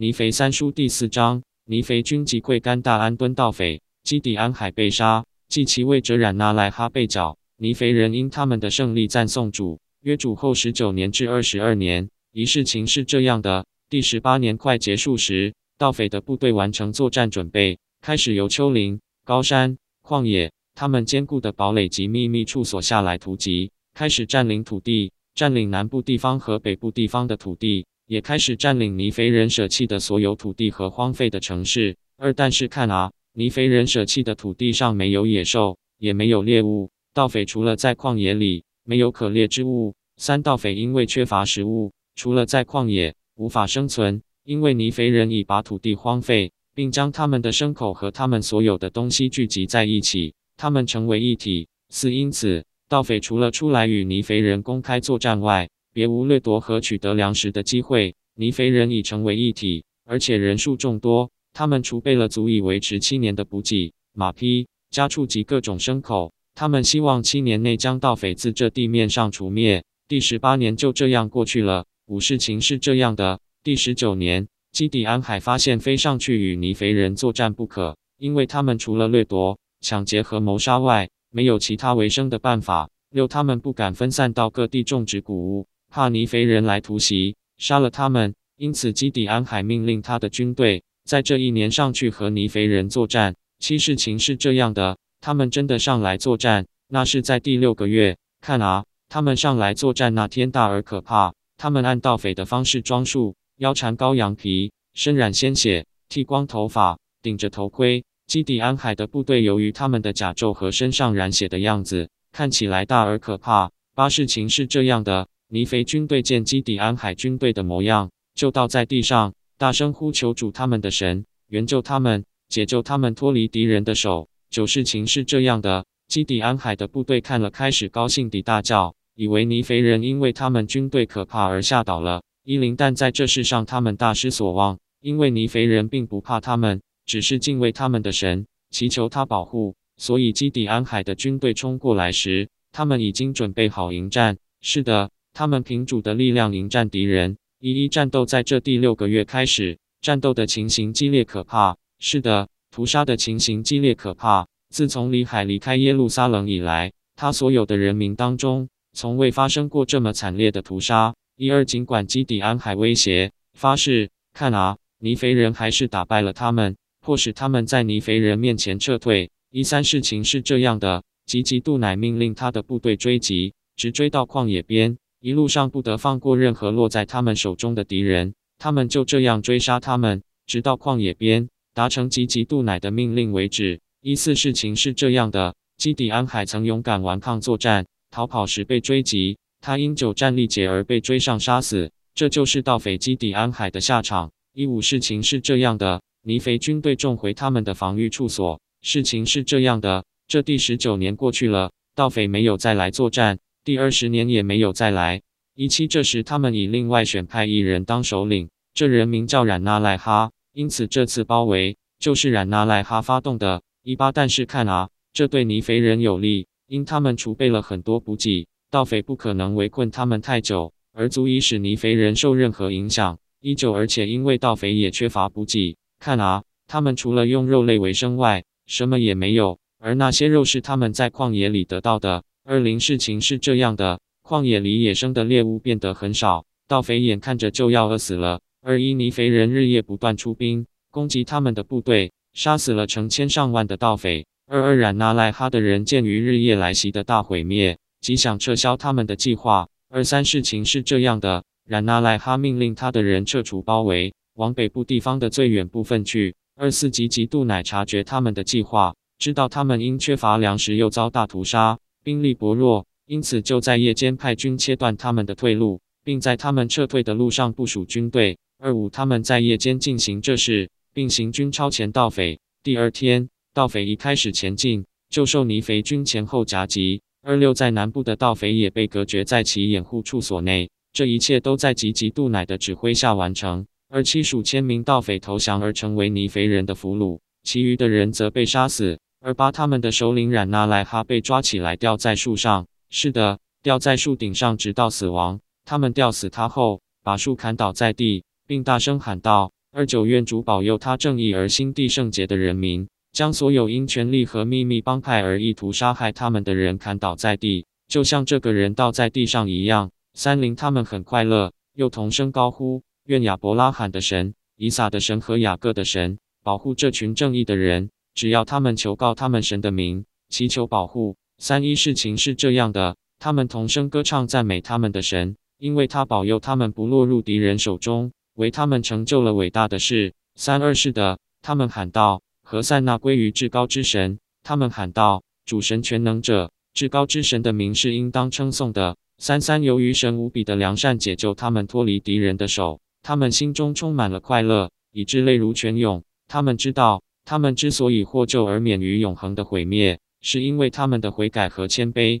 尼腓三书第四章，尼腓军击溃甘大安敦盗匪，基底安海被杀，即其位者冉那赖哈被剿。尼腓人因他们的胜利赞颂主。约主后十九年至二十二年，一事情是这样的：第十八年快结束时，盗匪的部队完成作战准备，开始由丘陵、高山、旷野，他们坚固的堡垒及秘密处所下来突击，开始占领土地，占领南部地方和北部地方的土地。也开始占领尼肥人舍弃的所有土地和荒废的城市。二，但是看啊，尼肥人舍弃的土地上没有野兽，也没有猎物。盗匪除了在旷野里，没有可猎之物。三，盗匪因为缺乏食物，除了在旷野无法生存，因为尼肥人已把土地荒废，并将他们的牲口和他们所有的东西聚集在一起，他们成为一体。四，因此盗匪除了出来与尼肥人公开作战外，别无掠夺和取得粮食的机会。尼肥人已成为一体，而且人数众多。他们储备了足以维持七年的补给、马匹、家畜及各种牲口。他们希望七年内将盗匪自这地面上除灭。第十八年就这样过去了。五事情是这样的：第十九年，基底安海发现非上去与尼肥人作战不可，因为他们除了掠夺、抢劫和谋杀外，没有其他维生的办法。六，他们不敢分散到各地种植谷物。怕尼肥人来突袭，杀了他们，因此基底安海命令他的军队在这一年上去和尼肥人作战。七事情是这样的，他们真的上来作战，那是在第六个月。看啊，他们上来作战那天大而可怕。他们按盗匪的方式装束，腰缠羔羊皮，身染鲜血，剃光头发，顶着头盔。基底安海的部队由于他们的甲胄和身上染血的样子，看起来大而可怕。八事情是这样的。尼腓军队见基底安海军队的模样，就倒在地上，大声呼求主他们的神，援救他们，解救他们脱离敌人的手。九事情是这样的：基底安海的部队看了，开始高兴地大叫，以为尼腓人因为他们军队可怕而吓倒了。伊林，但在这世上他们大失所望，因为尼腓人并不怕他们，只是敬畏他们的神，祈求他保护。所以基底安海的军队冲过来时，他们已经准备好迎战。是的。他们凭主的力量迎战敌人。一一战斗在这第六个月开始，战斗的情形激烈可怕。是的，屠杀的情形激烈可怕。自从李海离开耶路撒冷以来，他所有的人民当中，从未发生过这么惨烈的屠杀。一二，尽管基底安海威胁发誓，看啊，尼肥人还是打败了他们，迫使他们在尼肥人面前撤退。一三，事情是这样的：吉吉杜乃命令他的部队追击，直追到旷野边。一路上不得放过任何落在他们手中的敌人，他们就这样追杀他们，直到旷野边达成吉吉杜乃的命令为止。一四事情是这样的：基底安海曾勇敢顽抗作战，逃跑时被追击，他因久战力竭而被追上杀死，这就是盗匪基底安海的下场。一五事情是这样的：尼肥军队重回他们的防御处所。事情是这样的：这第十九年过去了，盗匪没有再来作战。第二十年也没有再来。一七这时，他们已另外选派一人当首领，这人名叫冉那赖哈，因此这次包围就是冉那赖哈发动的。一八但是看啊，这对尼肥人有利，因他们储备了很多补给，盗匪不可能围困他们太久，而足以使尼肥人受任何影响。一九而且因为盗匪也缺乏补给，看啊，他们除了用肉类为生外，什么也没有，而那些肉是他们在旷野里得到的。二零事情是这样的，旷野里野生的猎物变得很少，盗匪眼看着就要饿死了。二一尼肥人日夜不断出兵攻击他们的部队，杀死了成千上万的盗匪。二二冉那赖哈的人鉴于日夜来袭的大毁灭，即想撤销他们的计划。二三事情是这样的，冉那赖哈命令他的人撤除包围，往北部地方的最远部分去。二四级极度乃察觉他们的计划，知道他们因缺乏粮食又遭大屠杀。兵力薄弱，因此就在夜间派军切断他们的退路，并在他们撤退的路上部署军队。二五，他们在夜间进行这事，并行军超前盗匪。第二天，盗匪一开始前进，就受尼肥军前后夹击。二六，在南部的盗匪也被隔绝在其掩护处所内。这一切都在吉吉杜乃的指挥下完成。二七，数千名盗匪投降而成为尼肥人的俘虏，其余的人则被杀死。而把他们的首领冉那莱哈被抓起来吊在树上，是的，吊在树顶上直到死亡。他们吊死他后，把树砍倒在地，并大声喊道：“二九愿主保佑他正义而心地圣洁的人民，将所有因权力和秘密帮派而意图杀害他们的人砍倒在地，就像这个人倒在地上一样。三零他们很快乐，又同声高呼：愿亚伯拉罕的神、以撒的神和雅各的神保护这群正义的人，只要他们求告他们神的名，祈求保护。三一事情是这样的，他们同声歌唱赞美他们的神，因为他保佑他们不落入敌人手中。为他们成就了伟大的事。三二是的，他们喊道：“何塞那归于至高之神。”他们喊道：“主神全能者，至高之神的名是应当称颂的。”三三由于神无比的良善解救他们脱离敌人的手，他们心中充满了快乐，以致泪如泉涌。他们知道，他们之所以获救而免于永恒的毁灭，是因为他们的悔改和谦卑。